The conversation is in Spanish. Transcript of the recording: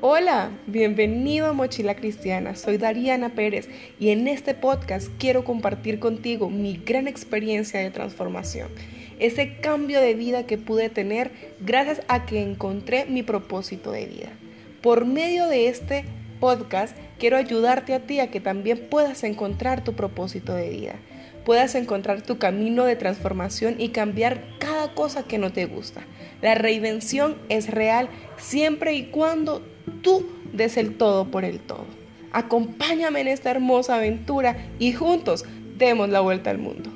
Hola, bienvenido a Mochila Cristiana. Soy Dariana Pérez y en este podcast quiero compartir contigo mi gran experiencia de transformación, ese cambio de vida que pude tener gracias a que encontré mi propósito de vida. Por medio de este podcast quiero ayudarte a ti a que también puedas encontrar tu propósito de vida, puedas encontrar tu camino de transformación y cambiar cada cosa que no te gusta. La reinvención es real siempre y cuando tú des el todo por el todo. Acompáñame en esta hermosa aventura y juntos demos la vuelta al mundo.